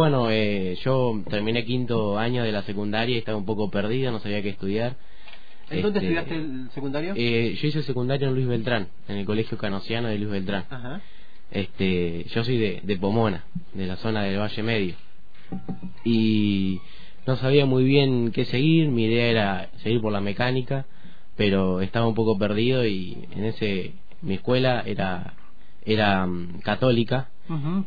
bueno, eh, yo terminé quinto año de la secundaria y estaba un poco perdido, no sabía qué estudiar. ¿En dónde Este, estudiaste el secundario? Eh, yo hice el secundario en Luis Beltrán, en el Colegio Canosiano de Luis Beltrán. Ajá. Este, yo soy de, de Pomona, de la zona del Valle Medio. Y no sabía muy bien qué seguir, mi idea era seguir por la mecánica, pero estaba un poco perdido y en ese mi escuela era era mm, católica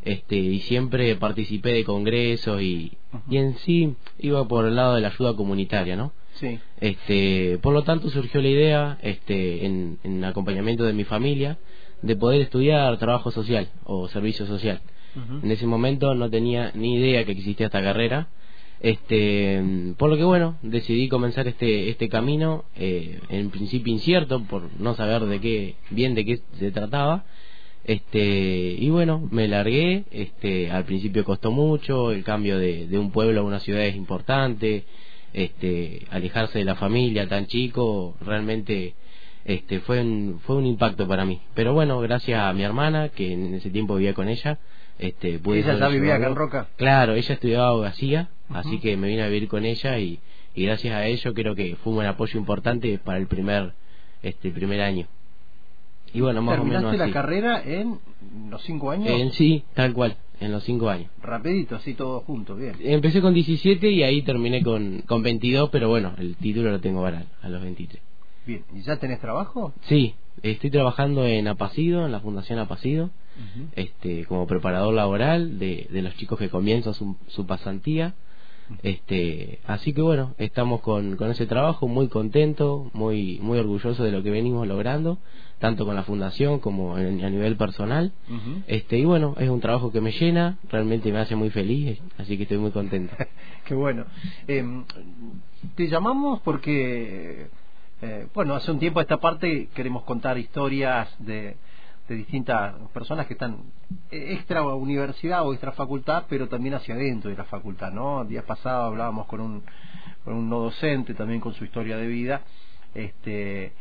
este y siempre participé de congresos y, y en sí iba por el lado de la ayuda comunitaria, ¿no? Sí. Este, por lo tanto surgió la idea, este, en, en acompañamiento de mi familia, de poder estudiar trabajo social o servicio social. En ese momento no tenía ni idea que existía esta carrera, este, por lo que bueno, decidí comenzar este este camino, eh, en principio incierto por no saber de qué bien de qué se trataba. Este, y bueno, me largué, este, al principio costó mucho, el cambio de, de un pueblo a una ciudad es importante, este, alejarse de la familia tan chico, realmente este fue un, fue un impacto para mí. Pero bueno, gracias a mi hermana, que en ese tiempo vivía con ella, este, pude ¿Ella ya vivía acá en. Roca? Claro, ella estudiaba abogacía, así que me vine a vivir con ella y, y gracias a ello creo que fue un apoyo importante para el primer este primer año. Y bueno, más o ¿Terminaste menos la así. carrera en los cinco años? En sí, tal cual, en los cinco años. Rapidito, así todo junto, bien. Empecé con 17 y ahí terminé con, con 22, pero bueno, el título lo tengo ahora, a los 23. Bien, ¿y ya tenés trabajo? Sí, estoy trabajando en Apacido, en la Fundación Apacido, Ujú. este, como preparador laboral de, de los chicos que comienzan su, su pasantía. Este, así que bueno, estamos con, con ese trabajo muy contento, muy muy orgulloso de lo que venimos logrando, tanto con la fundación como en- a nivel personal. Este, y bueno, es un trabajo que me llena, realmente me hace muy feliz, así que estoy muy contento. Qué bueno. Eh, te llamamos porque, eh, bueno, hace un tiempo a esta parte queremos contar historias de, de distintas personas que están extra universidad o extra facultad, pero también hacia adentro de la facultad, ¿no? El día pasado hablábamos con un, con un no docente también con su historia de vida, este,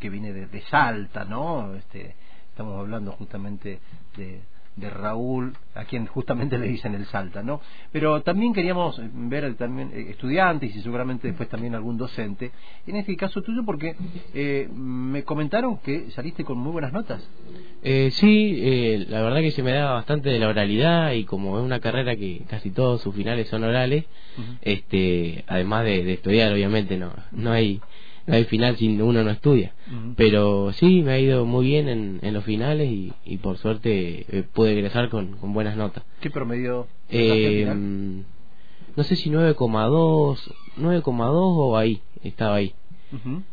que viene de, de Salta, ¿no? Este, estamos hablando justamente de, de Raúl, a quien justamente le dicen el Salta, ¿no? Pero también queríamos ver también eh, estudiantes y seguramente después también algún docente, en este caso tuyo porque eh, me comentaron que saliste con muy buenas notas. Eh, sí, eh, la verdad que se me da bastante de la oralidad y como es una carrera que casi todos sus finales son orales, este, además de, de estudiar obviamente no, no hay no hay final si uno no estudia. Pero sí, me ha ido muy bien en, en los finales y, y por suerte eh, pude egresar con, con buenas notas. ¿Qué promedio? Eh, no sé si 9,2 9,2 o ahí, estaba ahí.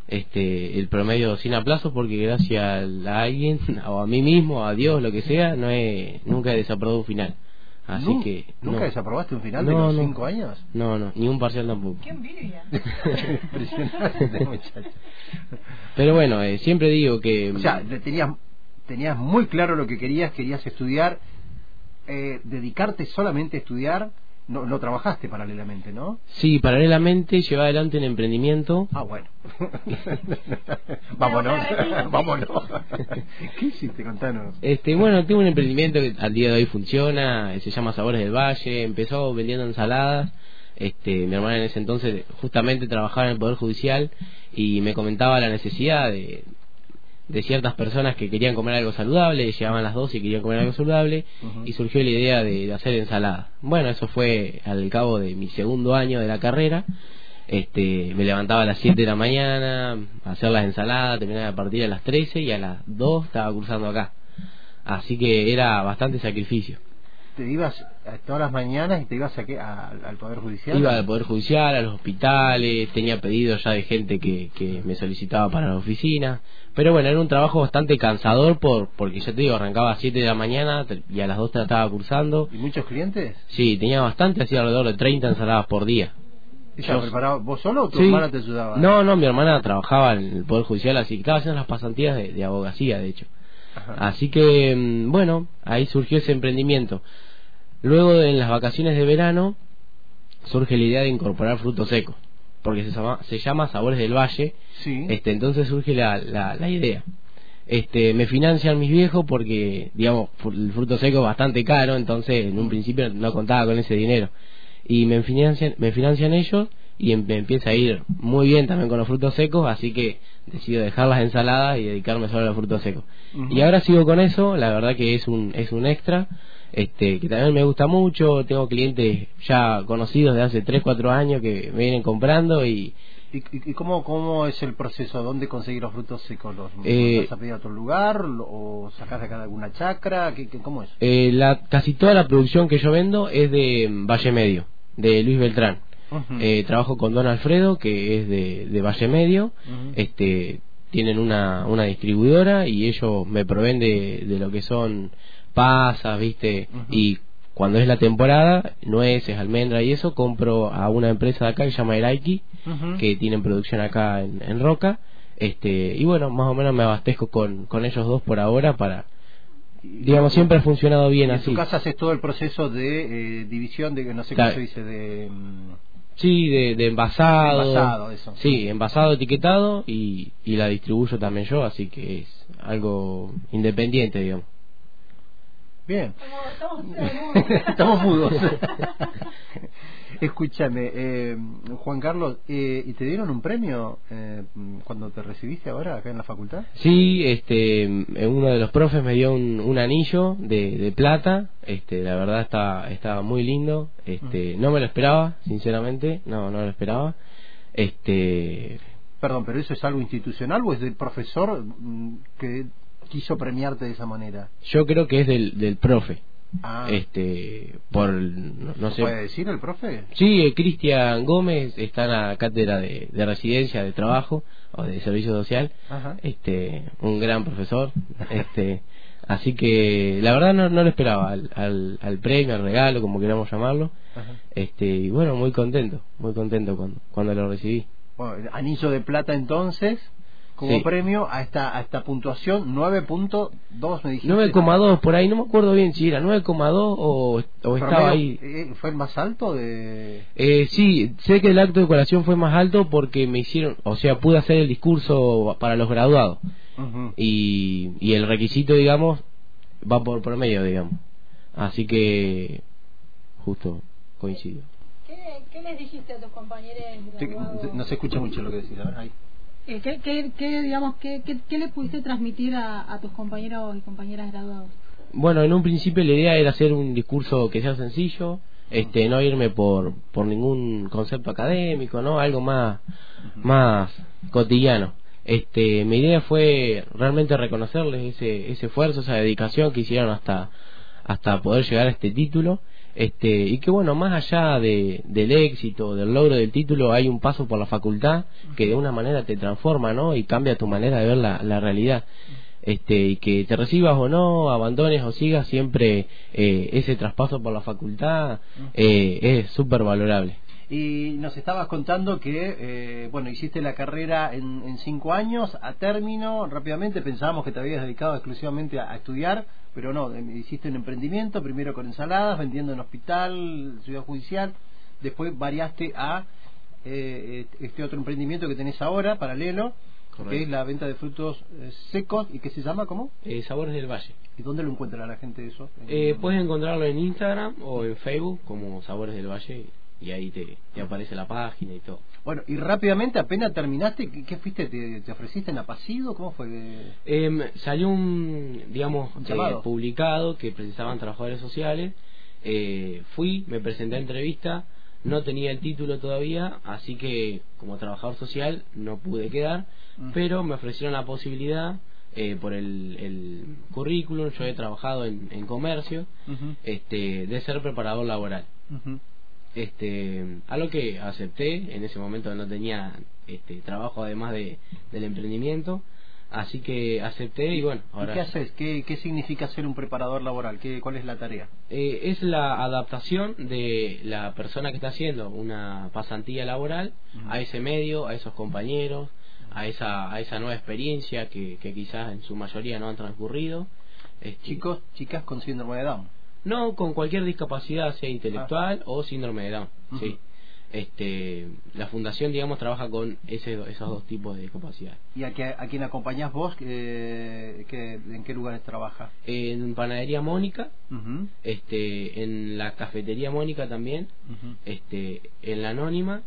Este, el promedio sin aplazos porque gracias a alguien o a mí mismo, a Dios, lo que sea, no he nunca he desaprobado un final. Así que ¿Nunca no. desaprobaste un final de No, los no. cinco años? No, no, ni un parcial tampoco. ¡Qué envidia! Impresionante, muchacho. Pero bueno, eh, siempre digo que O sea, te- tenías, tenías muy claro lo que querías, querías estudiar, eh, dedicarte solamente a estudiar, no, no trabajaste paralelamente, ¿no? sí, paralelamente lleva adelante un emprendimiento Ah, bueno. vámonos, vámonos. ¿Qué hiciste? Contanos. Este, bueno, tengo un emprendimiento que al día de hoy funciona, se llama Sabores del Valle, empezó vendiendo ensaladas. Este, mi hermana en ese entonces justamente trabajaba en el Poder Judicial y me comentaba la necesidad de, de ciertas personas que querían comer algo saludable, llegaban las dos y querían comer algo saludable y surgió la idea de, de hacer ensalada. Bueno, eso fue al cabo de mi segundo año de la carrera. Este, me levantaba a las 7 de la mañana a hacer las ensaladas, terminaba a partir a las 13 y a las 2 estaba cursando acá. Así que era bastante sacrificio. Te ibas a todas las mañanas y te ibas a qué? A- al Poder Judicial. Iba al Poder Judicial, a los hospitales, tenía pedidos ya de gente que, que me solicitaba para la oficina. Pero bueno, era un trabajo bastante cansador por porque ya te digo, arrancaba a 7 de la mañana y a las 2 estaba cursando. ¿Y muchos clientes? Sí, tenía bastante, hacía alrededor de 30 ensaladas por día. ¿Ella Yo- preparaba vos solo o tu Sí. hermana te ayudaba? No, no, mi hermana trabajaba en el Poder Judicial, así que estaba haciendo las pasantías de, de abogacía, de hecho. Ajá. Así que, mm, bueno, ahí surgió ese emprendimiento. Luego, en las vacaciones de verano, surge la idea de incorporar frutos secos, porque se llama, se llama Sabores del Valle. Sí. Este, entonces surge la, la, la idea. este, me financian mis viejos porque, digamos, el fruto seco es bastante caro, entonces en un principio no contaba con ese dinero. Y me financian, me financian ellos y em, me empieza a ir muy bien también con los frutos secos, así que decido dejar las ensaladas y dedicarme solo a los frutos secos. Y ahora sigo con eso, la verdad que es un, es un extra, este, que también me gusta mucho, tengo clientes ya conocidos de hace 3, 4 años que me vienen comprando y ¿Y, cómo, cómo es el proceso? ¿Dónde conseguir los frutos secos? ¿Los eh, vas a pedir a otro lugar? ¿O sacas de acá de alguna chacra? ¿Qué, cómo es? Eh, la, casi toda la producción que yo vendo es de Valle Medio, de Luis Beltrán. Eh, trabajo con Don Alfredo, que es de, de Valle Medio. este Tienen una, una distribuidora y ellos me proveen de, de lo que son pasas, ¿viste? Y cuando es la temporada, nueces, almendra y eso, compro a una empresa de acá que se llama Eraiki, que tienen producción acá en, Roca. Este, y bueno, más o menos me abastezco con, con ellos dos por ahora para, digamos, siempre ha funcionado bien así. En tu casa haces todo el proceso de eh, división, de no sé cómo se dice, de... Sí, de, envasado. Envasado, eso. Sí, envasado, etiquetado y, y la distribuyo también yo, así que es algo independiente, digamos. Bien. Estamos, mudos. Escúchame, eh, Juan Carlos, eh, ¿y te dieron un premio eh, cuando te recibiste ahora acá en la facultad? Sí, este, uno de los profes me dio un, anillo de, de, plata, este, la verdad está, estaba muy lindo, este, no me lo esperaba, sinceramente, no, no lo esperaba, este. Perdón, pero eso es algo institucional o es del profesor mm, que quiso premiarte de esa manera? Yo creo que es del, del profe. Ah. Este, por, no, sé. ¿Puede decir el profe? Sí, eh, Cristian Gómez está en la cátedra de, de, residencia, de trabajo o de servicio social. Este, un gran profesor. este, así que la verdad no, no lo esperaba al, al, al premio, al regalo, como queramos llamarlo. Este, y bueno, muy contento, muy contento cuando, cuando lo recibí. Bueno, anillo de plata entonces como premio a esta, a esta puntuación 9.2 me dijiste. 9,2 por ahí no me acuerdo bien si era 9,2 o, o estaba ahí. eh, ¿fue el más alto de...? Eh, sí, sé que el acto de decoración fue más alto porque me hicieron o sea pude hacer el discurso para los graduados. Y, y el requisito digamos va por promedio digamos. Así que justo coincido. ¿Qué, les dijiste a tus compañeros graduados? no se escucha mucho lo que decís, a ver, ahí eh, ¿qué, digamos, qué, qué, le pudiste transmitir a, tus compañeros y compañeras graduados? Bueno, en un principio la idea era hacer un discurso que sea sencillo, este, no irme por, por ningún concepto académico, no, algo más, más cotidiano. Este, mi idea fue realmente reconocerles ese, ese esfuerzo, esa dedicación que hicieron hasta, hasta poder llegar a este título este, y que bueno, más allá de, del éxito, del logro del título, hay un paso por la facultad que de una manera te transforma, ¿no? Y cambia tu manera de ver la, realidad. Este, y que te recibas o no, abandones o sigas, siempre eh, ese traspaso por la facultad eh, es súper valorable. Y nos estabas contando que, eh, bueno, hiciste la carrera en, en, cinco años, a término, rápidamente pensábamos que te habías dedicado exclusivamente a, estudiar, pero no, hiciste un emprendimiento, primero con ensaladas, vendiendo en hospital, ciudad judicial, después variaste a eh, este otro emprendimiento que tenés ahora, paralelo, que es la venta de frutos eh, secos y que se llama ¿cómo? Sabores del Valle. ¿Y dónde lo encuentra la gente eso? puedes encontrarlo en Instagram o en Facebook como Sabores del Valle y ahí te, te, aparece la página y todo. Bueno, y rápidamente, apenas terminaste, ¿qué, fuiste? ¿Te, ofreciste en Apacido? ¿Cómo fue? Eh, salió un, digamos, eh, publicado que precisaban trabajadores sociales. Eh, fui, me presenté a entrevista, no tenía el título todavía, así que como trabajador social no pude quedar, pero me ofrecieron la posibilidad. Eh, por el, el, currículum, yo he trabajado en, en comercio, este, de ser preparador laboral este a lo que acepté en ese momento no tenía este trabajo además de del emprendimiento. Así que acepté y bueno ahora ¿Y qué haces qué, qué significa ser un preparador laboral ¿Qué, cuál es la tarea eh, es la adaptación de la persona que está haciendo una pasantía laboral a ese medio a esos compañeros a esa a esa nueva experiencia que, que quizás en su mayoría no han transcurrido. Este, chicos chicas con síndrome de Down no, con cualquier discapacidad, sea intelectual o síndrome de Down. Sí. este, la fundación, digamos, trabaja con ese, esos dos tipos de discapacidad. ¿Y a, a quién acompañás vos? Eh, ¿En qué lugares trabaja? En Panadería Mónica, este, en la Cafetería Mónica también, este, en la Anónima,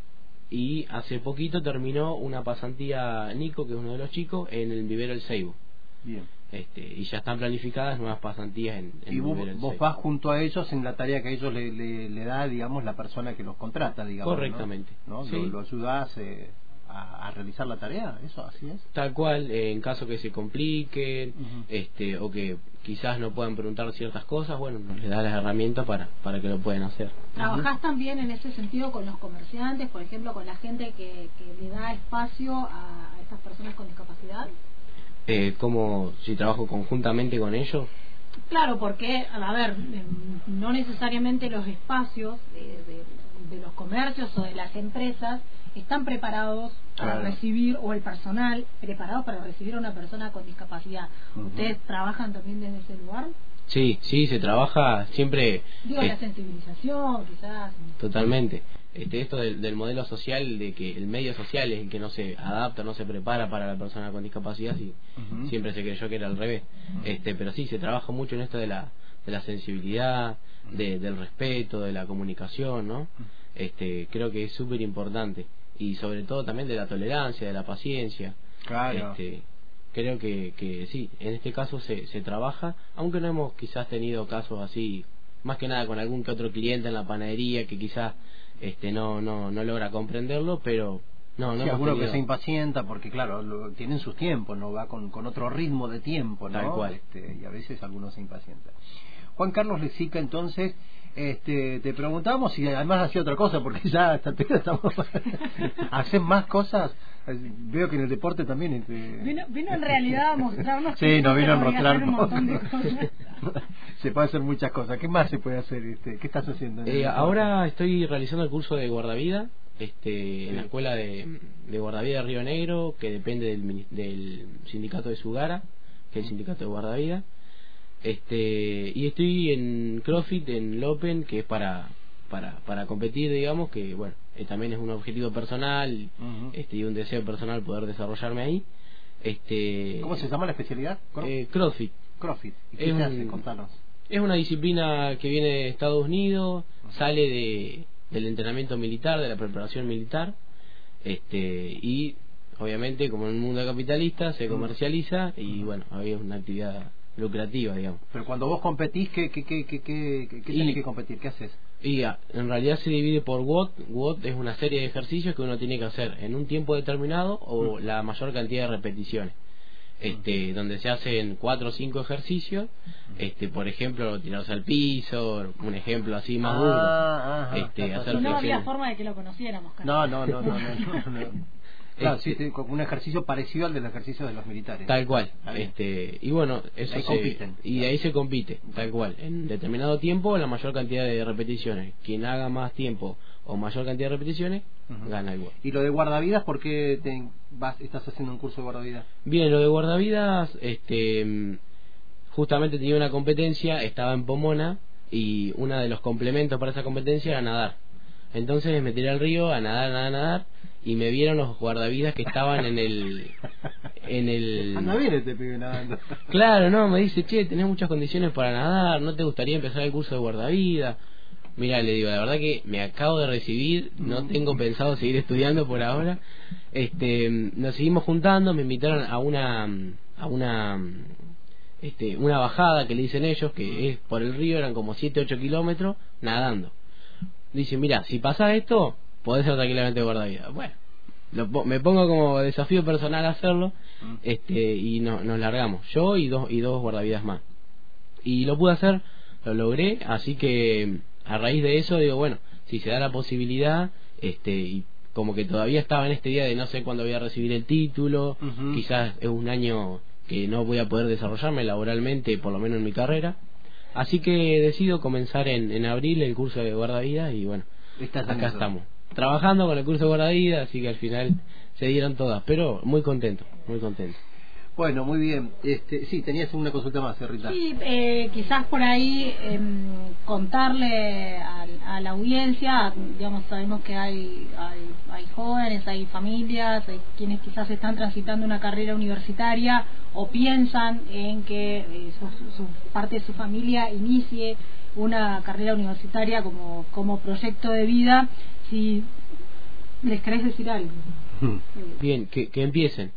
y hace poquito terminó una pasantía Nico, que es uno de los chicos, en el vivero El Seibo. Bien. Este, y ya están planificadas nuevas pasantías en, y vos, vos vas junto a ellos en la tarea que ellos le, le, da digamos la persona que los contrata digamos correctamente. ¿no? Lo, ayudas eh, a, realizar la tarea eso así es tal cual eh, en caso que se compliquen este o que quizás no puedan preguntar ciertas cosas bueno nos les da las herramientas para para que lo puedan hacer. Trabajás también en ese sentido con los comerciantes por ejemplo con la gente que, que le da espacio a, a estas personas con discapacidad eh, como si trabajo conjuntamente con ellos? Claro, porque, a ver, em, no necesariamente los espacios de, los comercios o de las empresas están preparados para recibir, o el personal preparado para recibir a una persona con discapacidad. ¿Ustedes trabajan también desde ese lugar? Sí, sí, se trabaja siempre. Digo, la sensibilización, quizás. Totalmente este, esto del, modelo social, de que el medio social es el que no se adapta, no se prepara para la persona con discapacidad, y siempre se creyó que era al revés. este, pero sí, se trabaja mucho en esto de la, de la sensibilidad, del respeto, de la comunicación, ¿no? Este, creo que es súper importante. Y sobre todo también de la tolerancia, de la paciencia. Claro. Este, creo que, que sí, en este caso se, se trabaja, aunque no hemos quizás tenido casos así, más que nada con algún que otro cliente en la panadería que quizás este no no no logra comprenderlo pero no no sí, alguno que se impacienta porque claro tienen sus tiempos no va con, con otro ritmo de tiempo no Tal cual. Este, y a veces algunos se impacientan Juan Carlos Lezica entonces este, te preguntamos y además hacía otra cosa porque ya hasta estamos hacen más cosas veo que en el deporte también este... vino, vino en realidad a mostrarnos sí no vino a mostrarnos se puede hacer muchas cosas. Qué más se puede hacer este qué estás haciendo eh, ahora estoy realizando el curso de guardavida este, en la escuela de, de guardavida de Río Negro que depende del, del sindicato de Sugara que es el sindicato de guardavida este y estoy en CrossFit en Lopen que es para para para competir digamos que bueno eh, también es un objetivo personal este y un deseo personal poder desarrollarme ahí. Este cómo se llama la especialidad eh, CrossFit. CrossFit. ¿Y qué es, hace? Contanos. es una disciplina que viene de Estados Unidos sale de del entrenamiento militar de la preparación militar este y obviamente como en un mundo capitalista se comercializa y bueno había una actividad lucrativa, digamos. Pero cuando vos competís, ¿qué, qué, qué, qué, qué, qué tenés que competir? ¿Qué haces? Y en realidad se divide por WOT. WOT es una serie de ejercicios que uno tiene que hacer en un tiempo determinado o la mayor cantidad de repeticiones. Este, donde se hacen cuatro o cinco ejercicios, este, por ejemplo, tirarse al piso, un ejemplo así más ah, Este, hacer no había forma de que lo conociéramos. no, no, no, no. no. Claro, sí, este, un ejercicio parecido al del ejercicio de los militares. Tal cual. Este, y bueno, eso se, Y ahí se compite, tal cual. En determinado tiempo, la mayor cantidad de repeticiones. Quien haga más tiempo o mayor cantidad de repeticiones, gana igual. ¿Y lo de guardavidas, por qué te vas, estás haciendo un curso de guardavidas? Bien, lo de guardavidas, este, justamente tenía una competencia, estaba en Pomona, y uno de los complementos para esa competencia era nadar. Entonces me tiré al río a nadar, nadar, nadar y me vieron los guardavidas que estaban en el en el anda bien este pibe nadando. Claro no me dice che tenés muchas condiciones para nadar no te gustaría empezar el curso de guardavidas mira le digo la verdad que me acabo de recibir no mm. tengo pensado seguir estudiando por ahora. Este nos seguimos juntando me invitaron a una a una este una bajada que le dicen ellos que es por el río eran como 7 8 kilómetros nadando. Dice mira si pasa esto podés ser tranquilamente guardavidas. Bueno, me pongo como desafío personal hacerlo mm. este y no, nos largamos, yo y dos, y dos guardavidas más. Y lo pude hacer, lo logré, así que a raíz de eso digo, bueno, si se da la posibilidad, este y como que todavía estaba en este día de no sé cuándo voy a recibir el título, quizás es un año que no voy a poder desarrollarme laboralmente, por lo menos en mi carrera. Así que decido comenzar en, en abril el curso de guardavidas y bueno, acá estamos trabajando con el curso de guardavida, así que al final se dieron todas, pero muy contento, muy contento. Bueno, muy bien. Este, sí, tenías una consulta más, Rita. Sí, eh, quizás por ahí em, contarle a, la audiencia, digamos, sabemos que hay, hay, jóvenes, hay familias, hay quienes quizás están transitando una carrera universitaria o piensan en que eh, su, parte de su familia inicie una carrera universitaria como, como proyecto de vida. Si les querés decir algo. Bien, que, que empiecen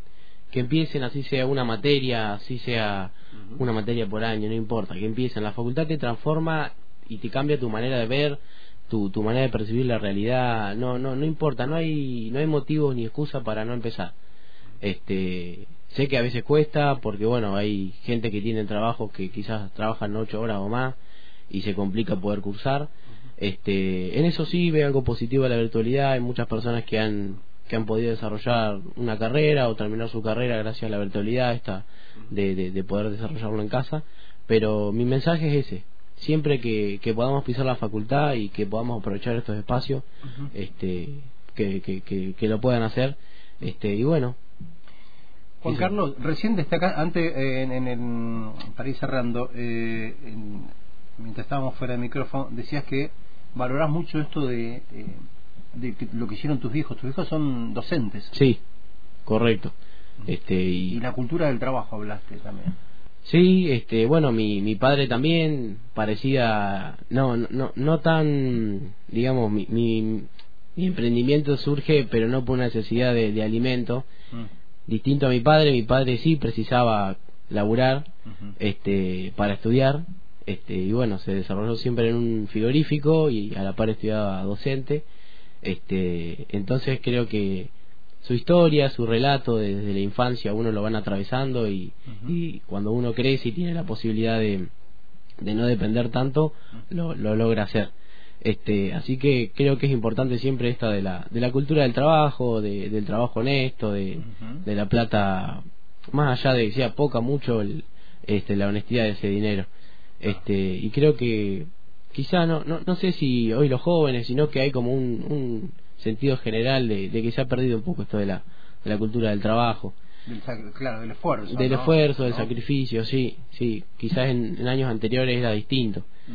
que empiecen así sea una materia, así sea una materia por año, no importa, que empiecen. La facultad te transforma y te cambia tu manera de ver, tu, tu manera de percibir la realidad. No, no, no importa, no hay, no hay motivos ni excusa para no empezar. Este, sé que a veces cuesta porque bueno, hay gente que tiene trabajos que quizás trabajan ocho horas o más y se complica poder cursar. Este, en eso sí ve algo positivo de la virtualidad. Hay muchas personas que han que han podido desarrollar una carrera o terminar su carrera gracias a la virtualidad esta de, de, poder desarrollarlo en casa. Pero mi mensaje es ese, siempre que, que, podamos pisar la facultad y que podamos aprovechar estos espacios, este, que, que, que, lo puedan hacer. Este, y bueno. Juan Carlos, recién destaca, antes, en, en, para ir cerrando, eh, mientras estábamos fuera de micrófono, decías que valorás mucho esto de, eh, de lo que hicieron tus hijos. Tus hijos son docentes. Sí, correcto. Este, y... la cultura del trabajo hablaste también. Sí, este, bueno, mi, mi padre también parecía, no, no, no tan, digamos, mi, mi, emprendimiento surge, pero no por una necesidad de, alimento. Mm. Distinto a mi padre, mi padre sí precisaba laburar, este, para estudiar, este, y bueno, se desarrolló siempre en un frigorífico y a la par estudiaba docente este, entonces creo que su historia, su relato desde la infancia uno lo van atravesando y, y cuando uno crece y tiene la posibilidad de, de no depender tanto, lo, lo logra hacer. Este, así que creo que es importante siempre esta de la, de la cultura del trabajo, de, del trabajo honesto, de, de la plata, más allá de que sea poca, mucho el, este, la honestidad de ese dinero. Este, y creo que quizá no, no, no sé si hoy los jóvenes, sino que hay como un, un sentido general de, que se ha perdido un poco esto de la, de la cultura del trabajo. Del, claro, del esfuerzo. Del esfuerzo, del sacrificio, sí, sí. Quizás en, años anteriores era distinto. Mm.